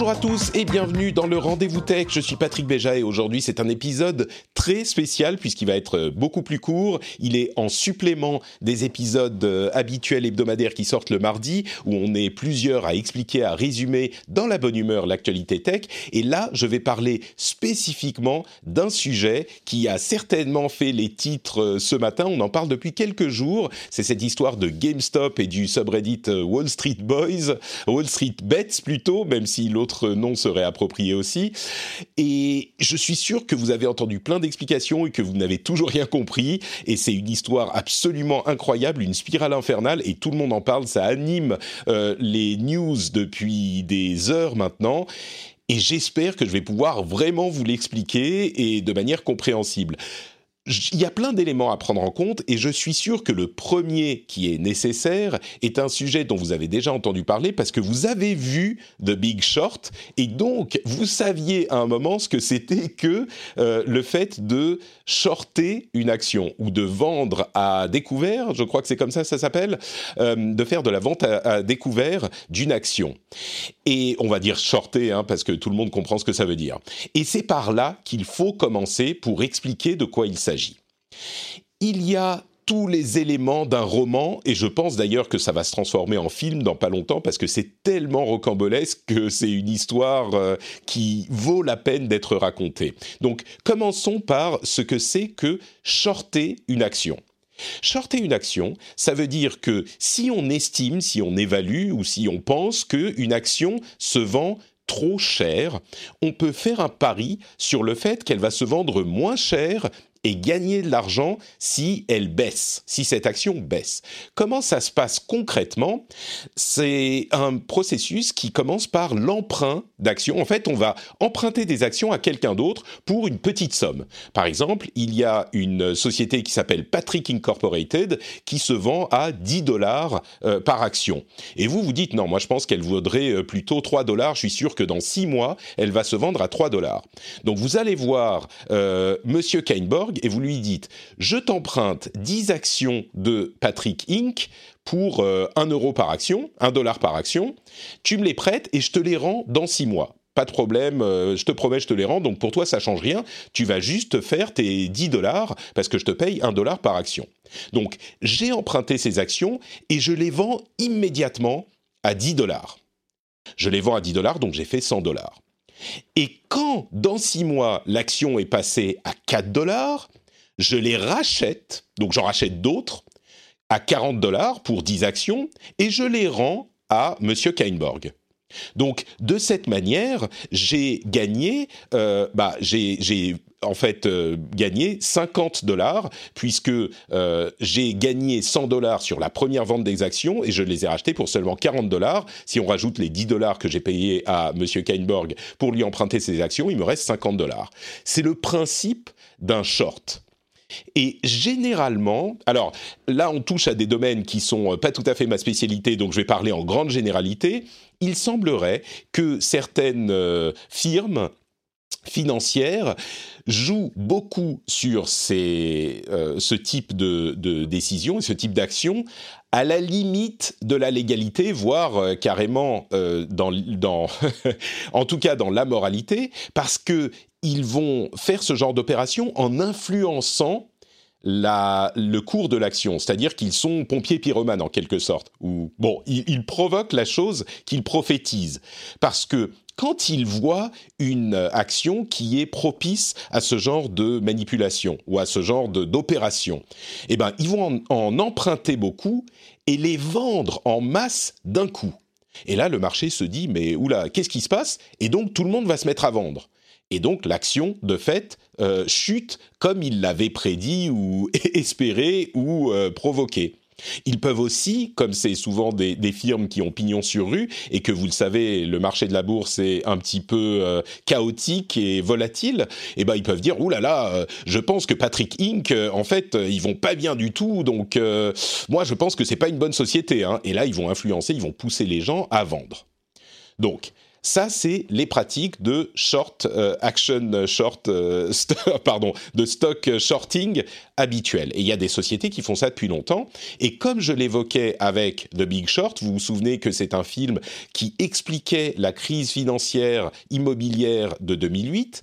Bonjour à tous et bienvenue dans le Rendez-vous Tech. Je suis Patrick Béja et aujourd'hui c'est un épisode très spécial puisqu'il va être beaucoup plus court. Il est en supplément des épisodes euh, habituels hebdomadaires qui sortent le mardi où on est plusieurs à expliquer, à résumer dans la bonne humeur l'actualité tech. Et là, je vais parler spécifiquement d'un sujet qui a certainement fait les titres euh, ce matin. On en parle depuis quelques jours. C'est cette histoire de GameStop et du subreddit euh, Wall Street Boys, Wall Street Bets plutôt, même si l'autre nom serait approprié aussi. Et je suis sûr que vous avez entendu plein d'explications et que vous n'avez toujours rien compris. Et c'est une histoire absolument incroyable, une spirale infernale, et tout le monde en parle. Ça anime euh, les news depuis des heures maintenant. Et j'espère que je vais pouvoir vraiment vous l'expliquer et de manière compréhensible il y a plein d'éléments à prendre en compte et je suis sûr que le premier qui est nécessaire est un sujet dont vous avez déjà entendu parler parce que vous avez vu The Big Short et donc vous saviez à un moment ce que c'était que euh, le fait de shorter une action ou de vendre à découvert, je crois que c'est comme ça ça s'appelle, euh, de faire de la vente à, découvert d'une action. Et on va dire shorter hein, parce que tout le monde comprend ce que ça veut dire. Et c'est par là qu'il faut commencer pour expliquer de quoi il s'agit. Il y a tous les éléments d'un roman, et je pense d'ailleurs que ça va se transformer en film dans pas longtemps, parce que c'est tellement rocambolesque que c'est une histoire euh, qui vaut la peine d'être racontée. Donc commençons par ce que c'est que shorter une action. Shorter une action, ça veut dire que si on estime, si on évalue ou si on pense qu'une action se vend trop cher, on peut faire un pari sur le fait qu'elle va se vendre moins cher et gagner de l'argent si elle baisse, si cette action baisse. Comment ça se passe concrètement? C'est un processus qui commence par l'emprunt d'actions. En fait, on va emprunter des actions à quelqu'un d'autre pour une petite somme. Par exemple, il y a une société qui s'appelle Patrick Incorporated qui se vend à 10 dollars euh, par action. Et vous vous dites non, moi je pense qu'elle vaudrait euh, plutôt 3 dollars. Je suis sûr que dans 6 mois, elle va se vendre à 3 dollars. Donc vous allez voir euh, Monsieur Kainborg et vous lui dites je t'emprunte 10 actions de Patrick Inc. pour 1 euh, euro par action, 1 dollar par action, tu me les prêtes et je te les rends dans 6 mois pas de problème, euh, je te promets, je te les rends. Donc pour toi, ça change rien. Tu vas juste faire tes 10 dollars parce que je te paye 1 dollar par action. Donc j'ai emprunté ces actions et je les vends immédiatement à 10 dollars. Je les vends à 10 dollars, donc j'ai fait 100 dollars. Et quand, dans six mois, l'action est passée à 4 dollars, je les rachète, donc j'en rachète d'autres, à 40 dollars pour 10 actions, et je les rends à M. Kainborg. Donc, de cette manière, j'ai gagné, euh, bah, j'ai en fait euh, gagné 50 dollars puisque euh, j'ai gagné 100 dollars sur la première vente des actions et je les ai rachetées pour seulement 40 dollars. Si on rajoute les 10 dollars que j'ai payés à Monsieur Kainborg pour lui emprunter ses actions, il me reste 50 dollars. C'est le principe d'un short. Et généralement, alors là on touche à des domaines qui sont pas tout à fait ma spécialité, donc je vais parler en grande généralité. Il semblerait que certaines euh, firmes financières jouent beaucoup sur ces, euh, ce type de, de décision et ce type d'action à la limite de la légalité, voire euh, carrément dans, dans en tout cas dans la moralité, parce que ils vont faire ce genre d'opération en influençant la, le cours de l'action, c'est-à-dire qu'ils sont pompiers pyromanes en quelque sorte. Ou bon, ils, provoquent la chose qu'ils prophétisent, parce que quand ils voient une action qui est propice à ce genre de manipulation ou à ce genre d'opération, eh ben ils vont en, en emprunter beaucoup et les vendre en masse d'un coup. Et là, le marché se dit mais oula, qu'est-ce qui se passe? Et donc tout le monde va se mettre à vendre. Et donc l'action, de fait, chute comme il l'avait prédit ou espéré ou provoqué. Ils peuvent aussi, comme c'est souvent des, firmes qui ont pignon sur rue et que vous le savez, le marché de la bourse est un petit peu euh, chaotique et volatile, eh ben ils peuvent dire ouh là là, euh, je pense que Patrick Inc. Euh, en fait ils vont pas bien du tout, donc moi je pense que c'est pas une bonne société. Hein. Et là ils vont influencer, ils vont pousser les gens à vendre. Donc ça, c'est les pratiques de short euh, action short, euh, pardon, de stock shorting habituel. Et il y a des sociétés qui font ça depuis longtemps. Et comme je l'évoquais avec The Big Short, vous vous souvenez que c'est un film qui expliquait la crise financière immobilière de 2008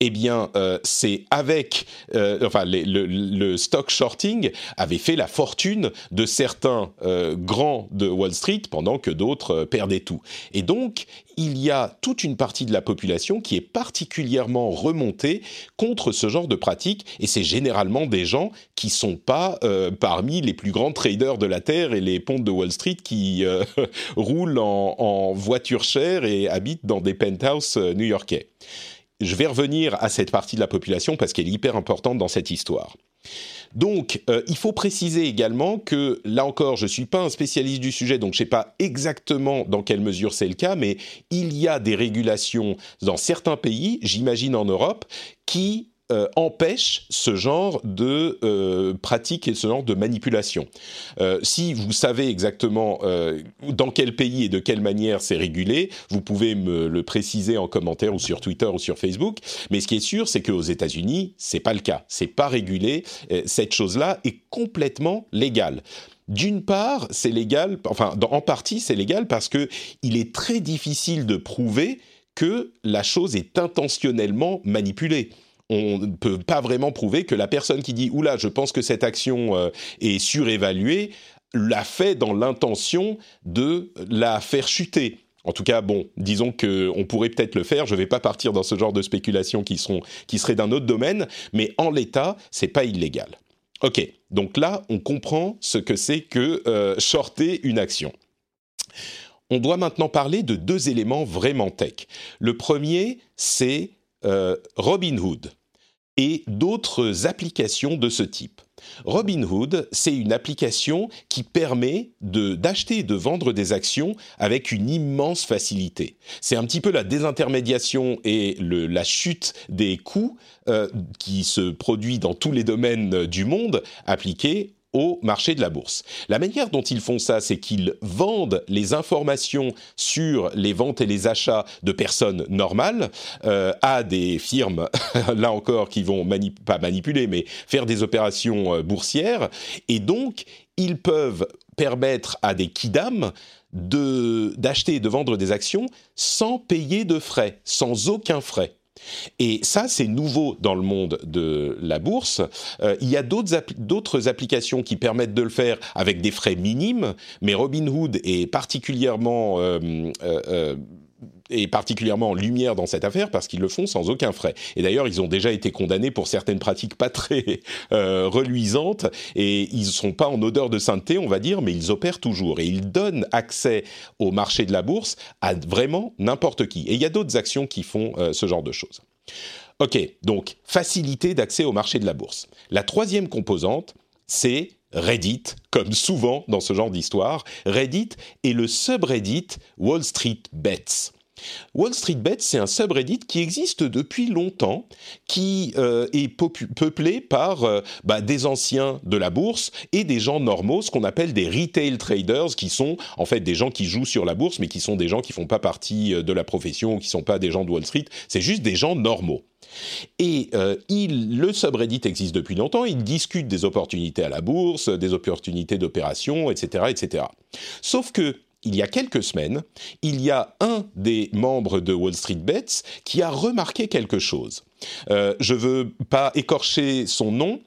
eh bien, euh, c'est avec, euh, enfin, le, stock shorting avait fait la fortune de certains euh, grands de Wall Street pendant que d'autres perdaient tout. Et donc, il y a toute une partie de la population qui est particulièrement remontée contre ce genre de pratique, et c'est généralement des gens qui sont pas parmi les plus grands traders de la terre et les pontes de Wall Street qui roulent en, en voiture chère et habitent dans des penthouses new-yorkais je vais revenir à cette partie de la population parce qu'elle est hyper importante dans cette histoire. Donc, euh, il faut préciser également que, là encore, je ne suis pas un spécialiste du sujet, donc je ne sais pas exactement dans quelle mesure c'est le cas, mais il y a des régulations dans certains pays, j'imagine en Europe, qui euh, empêche ce genre de euh, pratique et ce genre de manipulation. Euh, si vous savez exactement dans quel pays et de quelle manière c'est régulé, vous pouvez me le préciser en commentaire ou sur Twitter ou sur Facebook. Mais ce qui est sûr, c'est qu'aux États-Unis, c'est pas le cas. C'est pas régulé. cette chose-là est complètement légale. D'une part, c'est légal, enfin, en partie, c'est légal parce que il est très difficile de prouver que la chose est intentionnellement manipulée on ne peut pas vraiment prouver que la personne qui dit oula, je pense que cette action euh, est surévaluée, l'a fait dans l'intention de la faire chuter. En tout cas, bon, disons qu'on pourrait peut-être le faire. Je ne vais pas partir dans ce genre de spéculations qui, sont, qui seraient d'un autre domaine, mais en l'état, c'est pas illégal. Ok, donc là, on comprend ce que c'est que euh, une action. On doit maintenant parler de deux éléments vraiment tech. Le premier, c'est euh, Robinhood et d'autres applications de ce type. Robinhood, c'est une application qui permet d'acheter et de vendre des actions avec une immense facilité. C'est un petit peu la désintermédiation et la chute des coûts euh, qui se produit dans tous les domaines du monde appliquée au marché de la bourse. La manière dont ils font ça, c'est qu'ils vendent les informations sur les ventes et les achats de personnes normales euh, à des firmes, là encore, qui vont pas manipuler, mais faire des opérations euh, boursières. Et donc, ils peuvent permettre à des kidam d'acheter et de vendre des actions sans payer de frais, sans aucun frais. Et ça, c'est nouveau dans le monde de la bourse. Euh, il y a d'autres applications qui permettent de le faire avec des frais minimes, mais Robinhood est particulièrement euh, euh, et particulièrement en lumière dans cette affaire parce qu'ils le font sans aucun frais. Et d'ailleurs, ils ont déjà été condamnés pour certaines pratiques pas très euh, reluisantes et ils ne sont pas en odeur de sainteté, on va dire, mais ils opèrent toujours et ils donnent accès au marché de la bourse à vraiment n'importe qui. Et il y a d'autres actions qui font euh, ce genre de choses. Ok, donc facilité d'accès au marché de la bourse. La troisième composante, c'est Reddit, comme souvent dans ce genre d'histoire. Reddit est le subreddit Wall Street Bets. Wall Street Bets, c'est un subreddit qui existe depuis longtemps, qui euh, est peuplé par euh, bah, des anciens de la bourse et des gens normaux, ce qu'on appelle des retail traders, qui sont en fait des gens qui jouent sur la bourse, mais qui sont des gens qui font pas partie euh, de la profession ou qui sont pas des gens de Wall Street. C'est juste des gens normaux. Et il, le subreddit existe depuis longtemps, il discute des opportunités à la bourse, des opportunités d'opération, etc., etc. Sauf que il y a quelques semaines, il y a un des membres de Wall Street Bets qui a remarqué quelque chose. Euh, je ne veux pas écorcher son nom,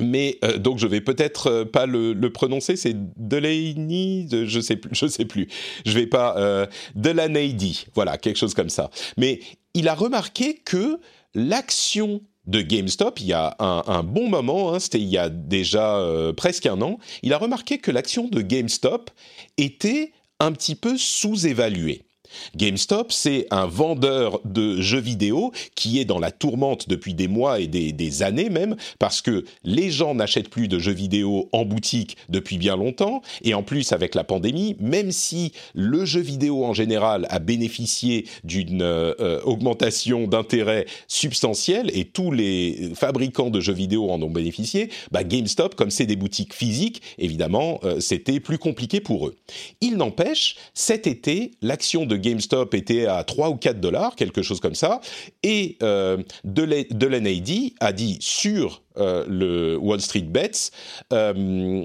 mais euh, donc je vais peut-être euh, pas le, prononcer, c'est Delaney, je sais plus, je sais plus. Je vais pas euh, Delaney, voilà quelque chose comme ça. Mais il a remarqué que l'action de GameStop, il y a un, bon moment, hein, c'était il y a déjà euh, presque un an, il a remarqué que l'action de GameStop était un petit peu sous-évaluée. GameStop, c'est un vendeur de jeux vidéo qui est dans la tourmente depuis des mois et des, années même, parce que les gens n'achètent plus de jeux vidéo en boutique depuis bien longtemps, et en plus avec la pandémie, même si le jeu vidéo en général a bénéficié d'une euh, augmentation d'intérêt substantielle, et tous les fabricants de jeux vidéo en ont bénéficié, bah GameStop, comme c'est des boutiques physiques, évidemment, euh, c'était plus compliqué pour eux. Il n'empêche, cet été, l'action de GameStop était à 3 ou 4 dollars, quelque chose comme ça, et euh, Delaney a dit sur euh, le Wall Street Bets euh,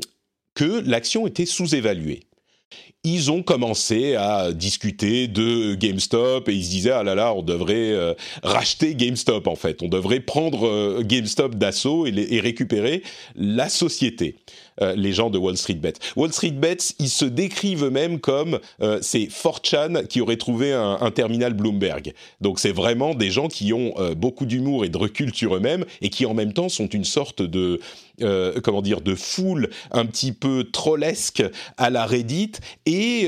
que l'action était sous-évaluée. Ils ont commencé à discuter de GameStop et ils se disaient ah là là on devrait euh, racheter GameStop en fait. On devrait prendre GameStop d'assaut et, et, récupérer la société euh, les gens de Wall Street Bets. Wall Street Bets, ils se décrivent eux-mêmes comme euh, 4chan qui aurait trouvé un, terminal Bloomberg. Donc c'est vraiment des gens qui ont euh, beaucoup d'humour et de recul sur eux-mêmes et qui en même temps sont une sorte de comment dire de foule un petit peu trollesque à la Reddit et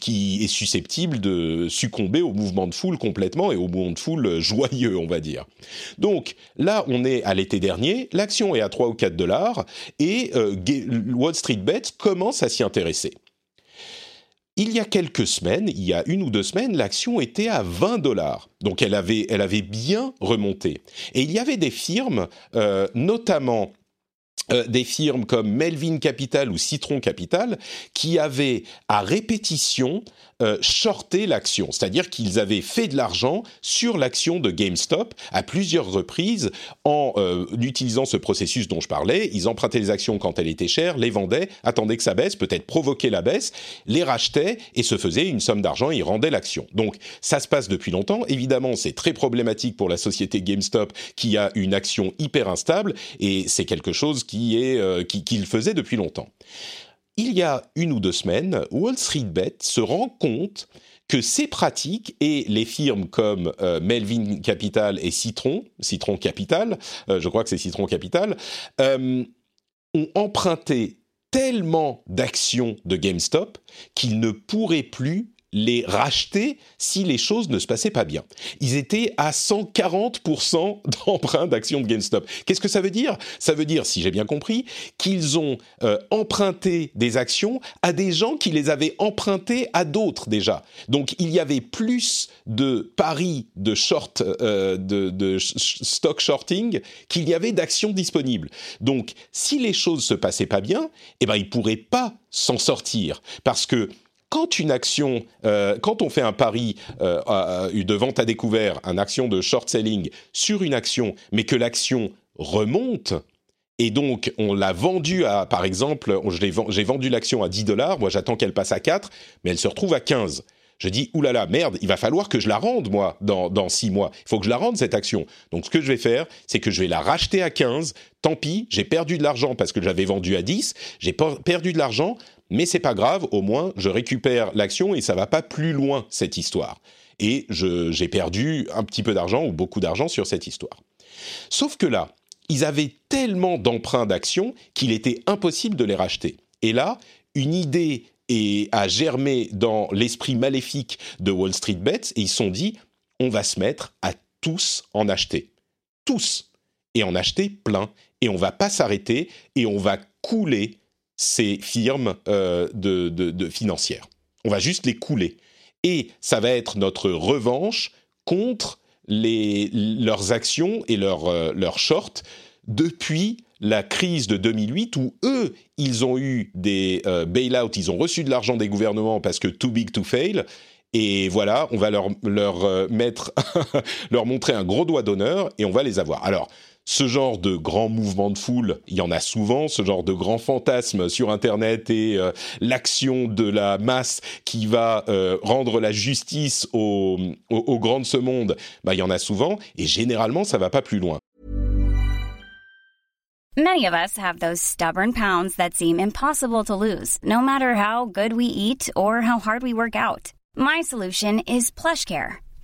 qui est susceptible de succomber au mouvement de foule complètement et au mouvement de foule joyeux on va dire. Donc là on est à l'été dernier, l'action est à 3 ou 4 dollars et Wall Street Bets commence à s'y intéresser. Il y a quelques semaines, il y a une ou deux semaines, l'action était à 20 dollars. Donc elle avait, elle avait bien remonté. Et il y avait des firmes, euh, notamment euh, des firmes comme Melvin Capital ou Citron Capital qui avaient à répétition euh, shorté l'action, c'est-à-dire qu'ils avaient fait de l'argent sur l'action de GameStop à plusieurs reprises en euh, utilisant ce processus dont je parlais. Ils empruntaient les actions quand elles étaient chères, les vendaient, attendaient que ça baisse, peut-être provoquaient la baisse, les rachetaient et se faisaient une somme d'argent et ils rendaient l'action. Donc ça se passe depuis longtemps. Évidemment, c'est très problématique pour la société GameStop qui a une action hyper instable et c'est quelque chose qui est euh, qu'il depuis longtemps. Il y a une ou deux semaines, Wall Street Bet se rend compte que ces pratiques et les firmes comme euh, Melvin Capital et Citron, Citron Capital, euh, je crois que c'est Citron Capital, ont emprunté tellement d'actions de GameStop qu'ils ne pourraient plus les racheter si les choses ne se passaient pas bien. Ils étaient à 140% d'emprunt d'actions de GameStop. Qu'est-ce que ça veut dire? Ça veut dire, si j'ai bien compris, qu'ils ont euh, emprunté des actions à des gens qui les avaient empruntées à d'autres déjà. Donc il y avait plus de paris de short, euh, de, stock shorting qu'il y avait d'actions disponibles. Donc si les choses se passaient pas bien, eh ben ils pourraient pas s'en sortir parce que quand une action, euh, quand on fait un pari euh, de vente à découvert, une action de short selling sur une action, mais que l'action remonte, et donc on l'a vendue à, par exemple, j'ai vendu l'action à 10 dollars, moi j'attends qu'elle passe à 4, mais elle se retrouve à 15. Je dis, oulala, merde, il va falloir que je la rende, moi, dans, dans 6 mois. Il faut que je la rende, cette action. Donc, ce que je vais faire, c'est que je vais la racheter à 15. Tant pis, j'ai perdu de l'argent parce que j'avais vendu à 10. J'ai perdu de l'argent, mais c'est pas grave, au moins je récupère l'action et ça va pas plus loin cette histoire. Et j'ai perdu un petit peu d'argent ou beaucoup d'argent sur cette histoire. Sauf que là, ils avaient tellement d'emprunts d'actions qu'il était impossible de les racheter. Et là, une idée a germé dans l'esprit maléfique de Wall Street Bets et ils se sont dit on va se mettre à tous en acheter. Tous. Et en acheter plein. Et on va pas s'arrêter et on va couler ces firmes euh, de, financières. On va juste les couler. Et ça va être notre revanche contre les, leurs actions et leurs, euh, shorts depuis la crise de 2008 où eux, ils ont eu des euh, bailouts, ils ont reçu de l'argent des gouvernements parce que too big to fail. Et voilà, on va leur, leur mettre, leur montrer un gros doigt d'honneur et on va les avoir. Alors, ce genre de grand mouvement de foule, il y en a souvent, ce genre de grand fantasme sur Internet et euh, l'action de la masse qui va euh, rendre la justice au, au, au grand de ce monde, bah, il y en a souvent, et généralement, ça va pas plus loin. Many of us have those stubborn pounds that seem impossible to lose, no matter how good we eat or how hard we work out. My solution is PlushCare.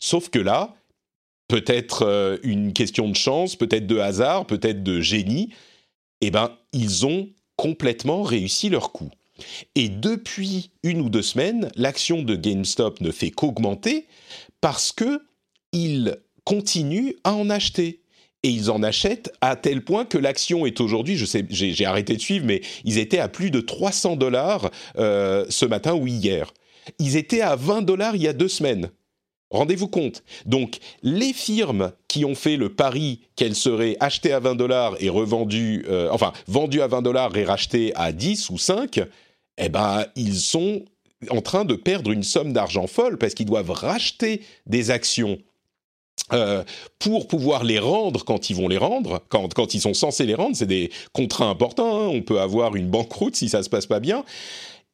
Sauf que là, peut-être euh, une question de chance, peut-être de hasard, peut-être de génie, eh ben, ils ont complètement réussi leur coup. Et depuis une ou deux semaines, l'action de GameStop ne fait qu'augmenter parce que ils continuent à en acheter. Et ils en achètent à tel point que l'action est aujourd'hui, je sais, j'ai arrêté de suivre, mais ils étaient à plus de 300 dollars euh, ce matin ou hier. Ils étaient à 20 dollars il y a deux semaines. Rendez-vous compte. Donc, les firmes qui ont fait le pari qu'elles seraient achetées à 20 dollars et revendues, euh, enfin, vendues à 20 dollars et rachetées à 10 ou 5, eh ben, ils sont en train de perdre une somme d'argent folle parce qu'ils doivent racheter des actions euh, pour pouvoir les rendre quand ils vont les rendre, quand, ils sont censés les rendre, c'est des contrats importants. hein. On peut avoir une banqueroute si ça se passe pas bien.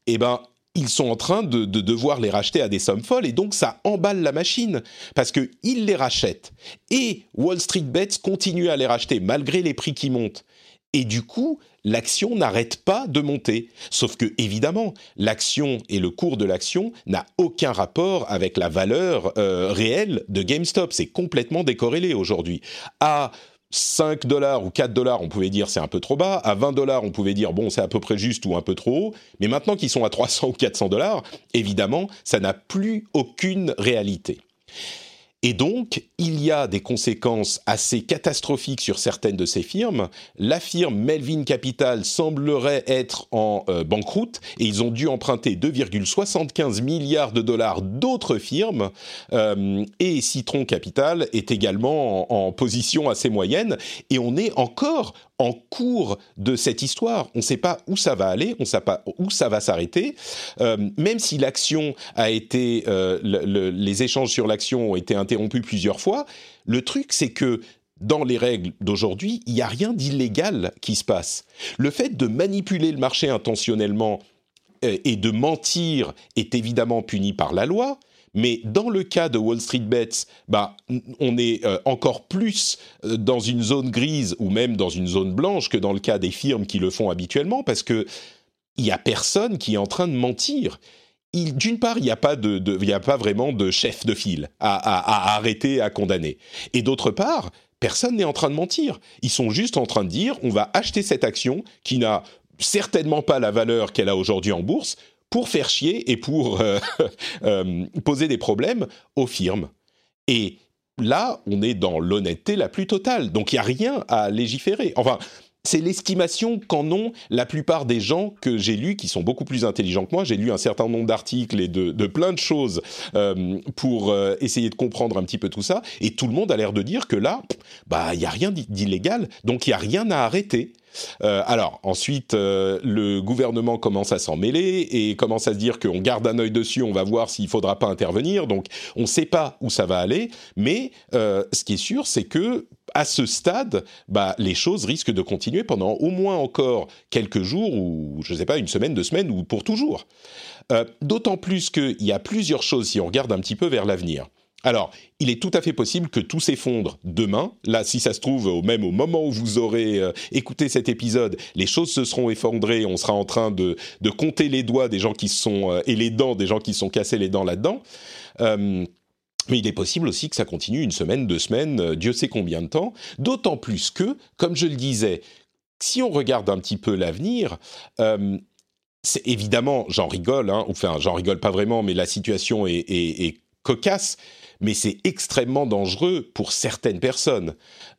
Eh ben, ils sont en train de, de devoir les racheter à des sommes folles et donc ça emballe la machine parce que ils les rachètent et Wall Street Bets continue à les racheter malgré les prix qui montent. Et du coup, l'action n'arrête pas de monter. Sauf que, évidemment, l'action et le cours de l'action n'a aucun rapport avec la valeur euh, réelle de GameStop. C'est complètement décorrélé aujourd'hui. À 5 dollars ou 4 dollars, on pouvait dire c'est un peu trop bas. À 20 dollars, on pouvait dire bon, c'est à peu près juste ou un peu trop haut. Mais maintenant qu'ils sont à 300 ou 400 dollars, évidemment, ça n'a plus aucune réalité. Et donc, il y a des conséquences assez catastrophiques sur certaines de ces firmes. La firme Melvin Capital semblerait être en euh, banqueroute et ils ont dû emprunter 2,75 milliards de dollars d'autres firmes. Euh, et Citron Capital est également en, en position assez moyenne. Et on est encore en cours de cette histoire. On ne sait pas où ça va aller, on ne sait pas où ça va s'arrêter. Euh, même si l'action a été, euh, le- le- les échanges sur l'action ont été interrompus plusieurs fois, le truc c'est que dans les règles d'aujourd'hui, il n'y a rien d'illégal qui se passe. Le fait de manipuler le marché intentionnellement euh, et de mentir est évidemment puni par la loi. Mais dans le cas de Wall Street Bets, bah, on est euh, encore plus euh, dans une zone grise ou même dans une zone blanche que dans le cas des firmes qui le font habituellement, parce que il y a personne qui est en train de mentir. D'une part, il n'y a pas de, a pas vraiment de chef de file à arrêter, à condamner. Et d'autre part, personne n'est en train de mentir. Ils sont juste en train de dire, on va acheter cette action qui n'a certainement pas la valeur qu'elle a aujourd'hui en bourse pour faire chier et pour euh, euh, poser des problèmes aux firmes. Et là, on est dans l'honnêteté la plus totale. Donc il n'y a rien à légiférer. Enfin, c'est l'estimation qu'en ont la plupart des gens que j'ai lus, qui sont beaucoup plus intelligents que moi. J'ai lu un certain nombre d'articles et de, plein de choses euh, pour essayer de comprendre un petit peu tout ça. Et tout le monde a l'air de dire que là, bah, il n'y a rien d'i- d'illégal, donc il n'y a rien à arrêter. Euh, alors ensuite, euh, le gouvernement commence à s'en mêler et commence à se dire qu'on garde un œil dessus, on va voir s'il faudra pas intervenir. Donc on ne sait pas où ça va aller, mais euh, ce qui est sûr, c'est que à ce stade, bah, les choses risquent de continuer pendant au moins encore quelques jours ou je ne sais pas une semaine, deux semaines ou pour toujours. D'autant plus qu'il y a plusieurs choses si on regarde un petit peu vers l'avenir. Alors, il est tout à fait possible que tout s'effondre demain. Là, si ça se trouve, même au moment où vous aurez euh, écouté cet épisode, les choses se seront effondrées. On sera en train de, de compter les doigts des gens qui sont euh, et les dents des gens qui sont cassés les dents là-dedans. Euh, mais il est possible aussi que ça continue une semaine, deux semaines, Dieu sait combien de temps. D'autant plus que, comme je le disais, si on regarde un petit peu l'avenir, c'est évidemment, j'en rigole, hein, enfin, j'en rigole pas vraiment, mais la situation est cocasse, mais c'est extrêmement dangereux pour certaines personnes.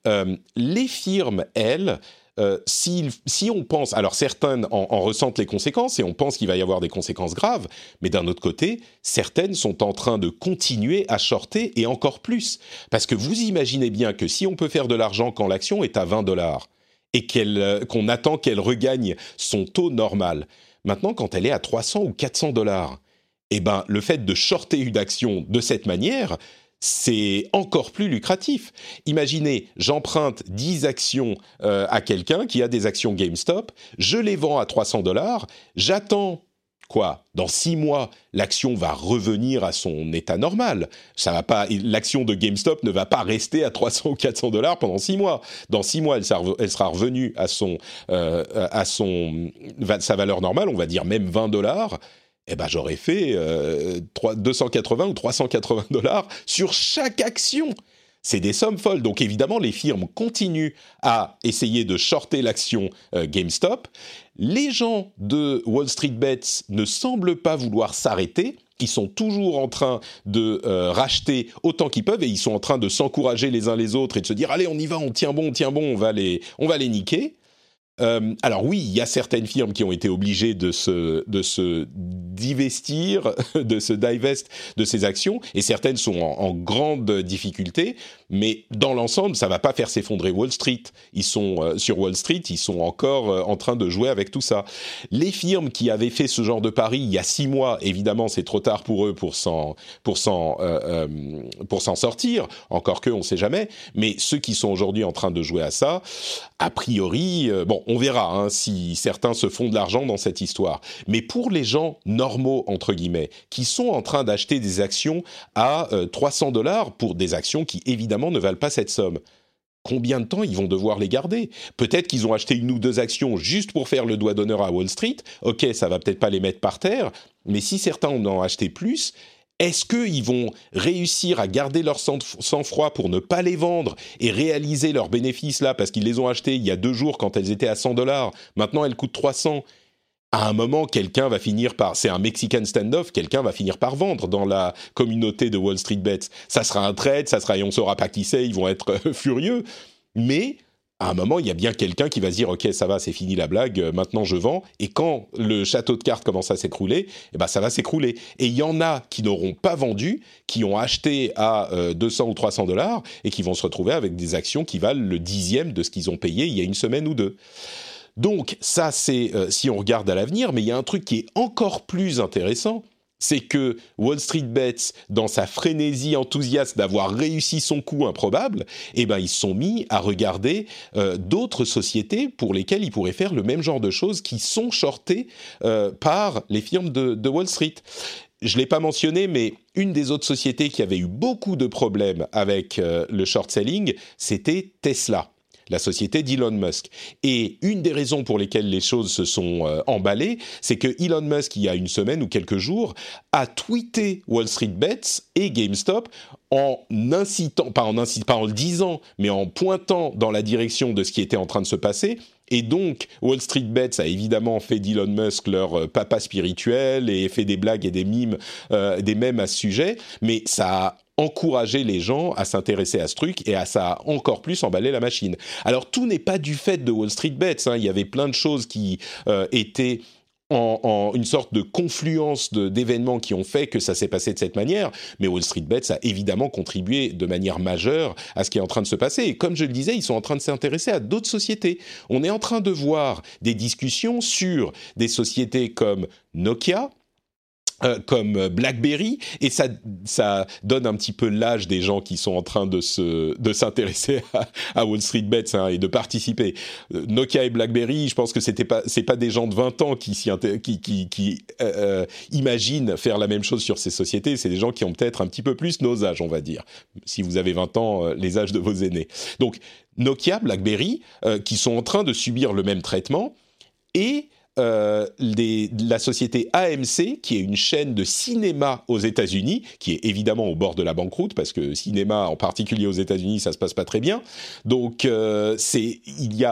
Euh, les firmes, elles, euh, si, on pense, alors certaines en, en, ressentent les conséquences et on pense qu'il va y avoir des conséquences graves, mais d'un autre côté, certaines sont en train de continuer à shorter et encore plus. Parce que vous imaginez bien que si on peut faire de l'argent quand l'action est à 20 dollars et qu'elle, qu'on attend qu'elle regagne son taux normal, maintenant quand elle est à 300 ou 400 dollars, eh ben, le fait de shorter une action de cette manière, c'est encore plus lucratif. Imaginez, j'emprunte 10 actions euh, à quelqu'un qui a des actions GameStop, je les vends à 300 dollars, j'attends quoi Dans 6 mois, l'action va revenir à son état normal. Ça va pas, l'action de GameStop ne va pas rester à 300 ou 400 dollars pendant 6 mois. Dans 6 mois, elle sera, revenue à son, euh, à son, sa valeur normale, on va dire même 20 dollars eh ben j'aurais fait euh, 280 ou 380 dollars sur chaque action. C'est des sommes folles. Donc évidemment, les firmes continuent à essayer de shorter l'action euh, GameStop. Les gens de Wall Street Bets ne semblent pas vouloir s'arrêter. Ils sont toujours en train de euh, racheter autant qu'ils peuvent et ils sont en train de s'encourager les uns les autres et de se dire allez on y va, on tient bon, on tient bon, on va les, on va les niquer. Euh, alors oui, il y a certaines firmes qui ont été obligées de se, de se divestir, de se divest de ces actions, et certaines sont en, grande difficulté, mais dans l'ensemble, ça va pas faire s'effondrer Wall Street. Ils sont euh, sur Wall Street, ils sont encore euh, en train de jouer avec tout ça. Les firmes qui avaient fait ce genre de pari il y a six mois, évidemment, c'est trop tard pour eux pour s'en pour s'en pour s'en sortir. Encore que, on sait jamais. Mais ceux qui sont aujourd'hui en train de jouer à ça, a priori, bon on verra hein, si certains se font de l'argent dans cette histoire. Mais pour les gens normaux, entre guillemets, qui sont en train d'acheter des actions à 300 euh, dollars pour des actions qui évidemment ne valent pas cette somme, combien de temps ils vont devoir les garder? Peut-être qu'ils ont acheté une ou deux actions juste pour faire le doigt d'honneur à Wall Street. Ok, ça va peut-être pas les mettre par terre, mais si certains en ont acheté plus, est-ce qu'ils vont réussir à garder leur sang-froid pour ne pas les vendre et réaliser leurs bénéfices là? Parce qu'ils les ont achetés il y a deux jours quand elles étaient à 100 dollars Maintenant, elles coûtent 300. À un moment, quelqu'un va finir par, c'est un Mexican standoff, quelqu'un va finir par vendre dans la communauté de Wall Street Bets. Ça sera un trade, ça sera, et on saura pas qui c'est, ils vont être furieux. Mais à un moment, il y a bien quelqu'un qui va se dire ok, ça va, c'est fini la blague, euh, maintenant je vends. Et quand le château de cartes commence à s'écrouler, eh ben ça va s'écrouler. Et il y en a qui n'auront pas vendu, qui ont acheté à 200 euh, ou 300 dollars et qui vont se retrouver avec des actions qui valent le dixième de ce qu'ils ont payé il y a une semaine ou deux. Donc ça, c'est euh, si on regarde à l'avenir, mais il y a un truc qui est encore plus intéressant, c'est que Wall Street Bets, dans sa frénésie enthousiaste d'avoir réussi son coup improbable, eh ben ils se sont mis à regarder euh, d'autres sociétés pour lesquelles ils pourraient faire le même genre de choses qui sont shortées euh, par les firmes de, Wall Street. Je l'ai pas mentionné, mais une des autres sociétés qui avait eu beaucoup de problèmes avec le short selling, c'était Tesla la société d'Elon Musk. Et une des raisons pour lesquelles les choses se sont euh, emballées, c'est que Elon Musk, il y a une semaine ou quelques jours, a tweeté Wall Street Bets et GameStop en incitant, pas en incitant, pas en le disant, mais en pointant dans la direction de ce qui était en train de se passer. Et donc, Wall Street Bets a évidemment fait d'Elon Musk leur euh, papa spirituel et fait des blagues et des mimes, euh, des mèmes à ce sujet, mais ça a encourager les gens à s'intéresser à ce truc et à ça encore plus emballer la machine. Alors tout n'est pas du fait de Wall Street Bets, hein. il y avait plein de choses qui euh, étaient en, une sorte de confluence d'événements qui ont fait que ça s'est passé de cette manière, mais Wall Street Bets a évidemment contribué de manière majeure à ce qui est en train de se passer. Et comme je le disais, ils sont en train de s'intéresser à d'autres sociétés. On est en train de voir des discussions sur des sociétés comme Nokia, euh, comme BlackBerry et ça ça donne un petit peu l'âge des gens qui sont en train de se de s'intéresser à, Wall Street Bets hein, et de participer. Euh, Nokia et BlackBerry, je pense que c'était pas c'est pas des gens de 20 ans qui qui qui, qui euh, imaginent faire la même chose sur ces sociétés, c'est des gens qui ont peut-être un petit peu plus nos âges, on va dire. Si vous avez 20 ans, les âges de vos aînés. Donc Nokia, BlackBerry qui sont en train de subir le même traitement et euh, la société AMC, qui est une chaîne de cinéma aux États-Unis, qui est évidemment au bord de la banqueroute, parce que cinéma, en particulier aux États-Unis, ça se passe pas très bien. Donc, euh, c'est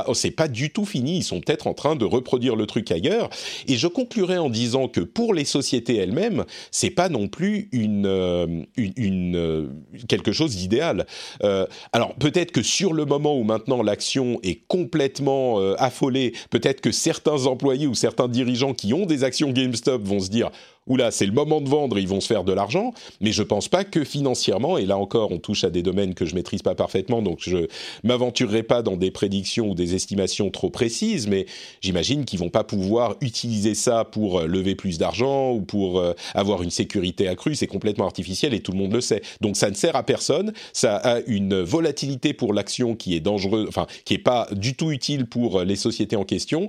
oh, pas du tout fini. Ils sont peut-être en train de reproduire le truc ailleurs. Et je conclurai en disant que pour les sociétés elles-mêmes, c'est pas non plus euh, euh, quelque chose d'idéal. alors peut-être que sur le moment où maintenant l'action est complètement affolée, peut-être que certains employés ou certains dirigeants qui ont des actions GameStop vont se dire oula, c'est le moment de vendre, ils vont se faire de l'argent, mais je pense pas que financièrement, et là encore, on touche à des domaines que je maîtrise pas parfaitement, donc je m'aventurerai pas dans des prédictions ou des estimations trop précises, mais j'imagine qu'ils vont pas pouvoir utiliser ça pour euh, lever plus d'argent ou pour euh, avoir une sécurité accrue, c'est complètement artificiel et tout le monde le sait. Donc ça ne sert à personne, ça a une volatilité pour l'action qui est dangereuse, enfin, qui est pas du tout utile pour euh, les sociétés en question.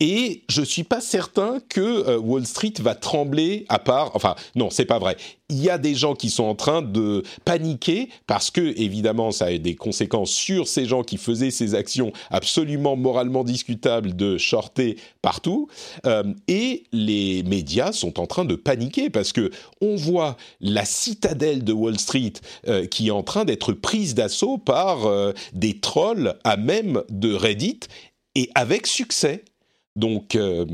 Et je suis pas certain que euh, Wall Street va trembler à part. Enfin, non, c'est pas vrai. Il y a des gens qui sont en train de paniquer parce que, évidemment, ça a des conséquences sur ces gens qui faisaient ces actions absolument moralement discutables de shorter partout. Euh, et les médias sont en train de paniquer parce que on voit la citadelle de Wall Street euh, qui est en train d'être prise d'assaut par des trolls à même de Reddit et avec succès. Donc euh,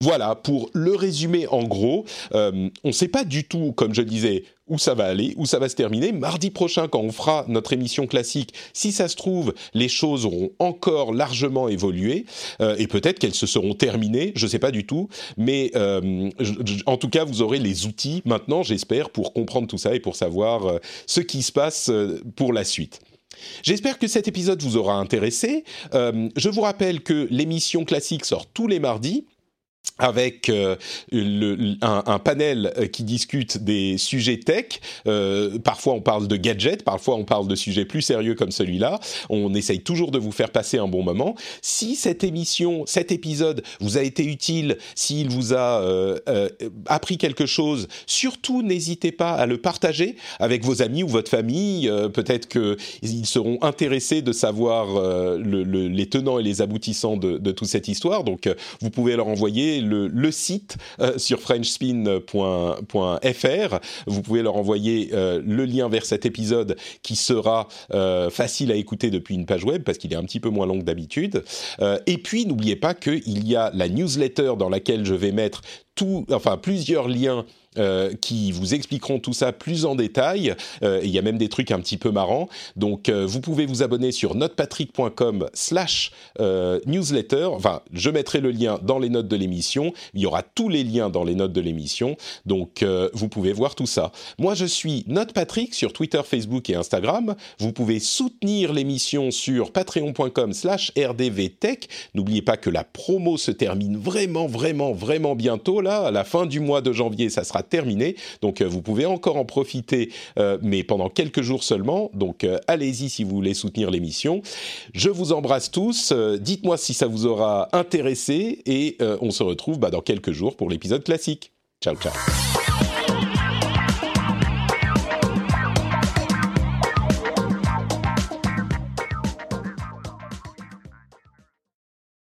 voilà, pour le résumer en gros, euh, on ne sait pas du tout, comme je disais, où ça va aller, où ça va se terminer. Mardi prochain, quand on fera notre émission classique, si ça se trouve, les choses auront encore largement évolué euh, et peut-être qu'elles se seront terminées, je ne sais pas du tout. Mais en tout cas, vous aurez les outils maintenant, j'espère, pour comprendre tout ça et pour savoir ce qui se passe pour la suite. J'espère que cet épisode vous aura intéressé. Euh, je vous rappelle que l'émission classique sort tous les mardis avec euh, un, panel euh, qui discute des sujets tech. Euh, parfois on parle de gadgets, parfois on parle de sujets plus sérieux comme celui-là. On essaye toujours de vous faire passer un bon moment. Si cette émission, cet épisode vous a été utile, s'il vous a appris quelque chose, surtout n'hésitez pas à le partager avec vos amis ou votre famille. Peut-être qu'ils seront intéressés de savoir les tenants et les aboutissants de, de toute cette histoire. Donc vous pouvez leur envoyer le, site euh, sur frenchspin.fr. Vous pouvez leur envoyer euh, le lien vers cet épisode qui sera euh, facile à écouter depuis une page web parce qu'il est un petit peu moins long que d'habitude. et puis n'oubliez pas qu'il y a la newsletter dans laquelle je vais mettre tout, enfin plusieurs liens euh, qui vous expliqueront tout ça plus en détail. Euh, il y a même des trucs un petit peu marrants. Donc, euh, vous pouvez vous abonner sur notepatrick.com/slash newsletter. Enfin, je mettrai le lien dans les notes de l'émission. Il y aura tous les liens dans les notes de l'émission. Donc, vous pouvez voir tout ça. Moi, je suis Notepatrick sur Twitter, Facebook et Instagram. Vous pouvez soutenir l'émission sur patreon.com/slash rdvtech. N'oubliez pas que la promo se termine vraiment, vraiment, vraiment bientôt. Là, à la fin du mois de janvier, ça sera terminé. Donc euh, vous pouvez encore en profiter, euh, mais pendant quelques jours seulement. Donc euh, allez-y si vous voulez soutenir l'émission. Je vous embrasse tous. Dites-moi si ça vous aura intéressé et on se retrouve bah, dans quelques jours pour l'épisode classique. Ciao, ciao.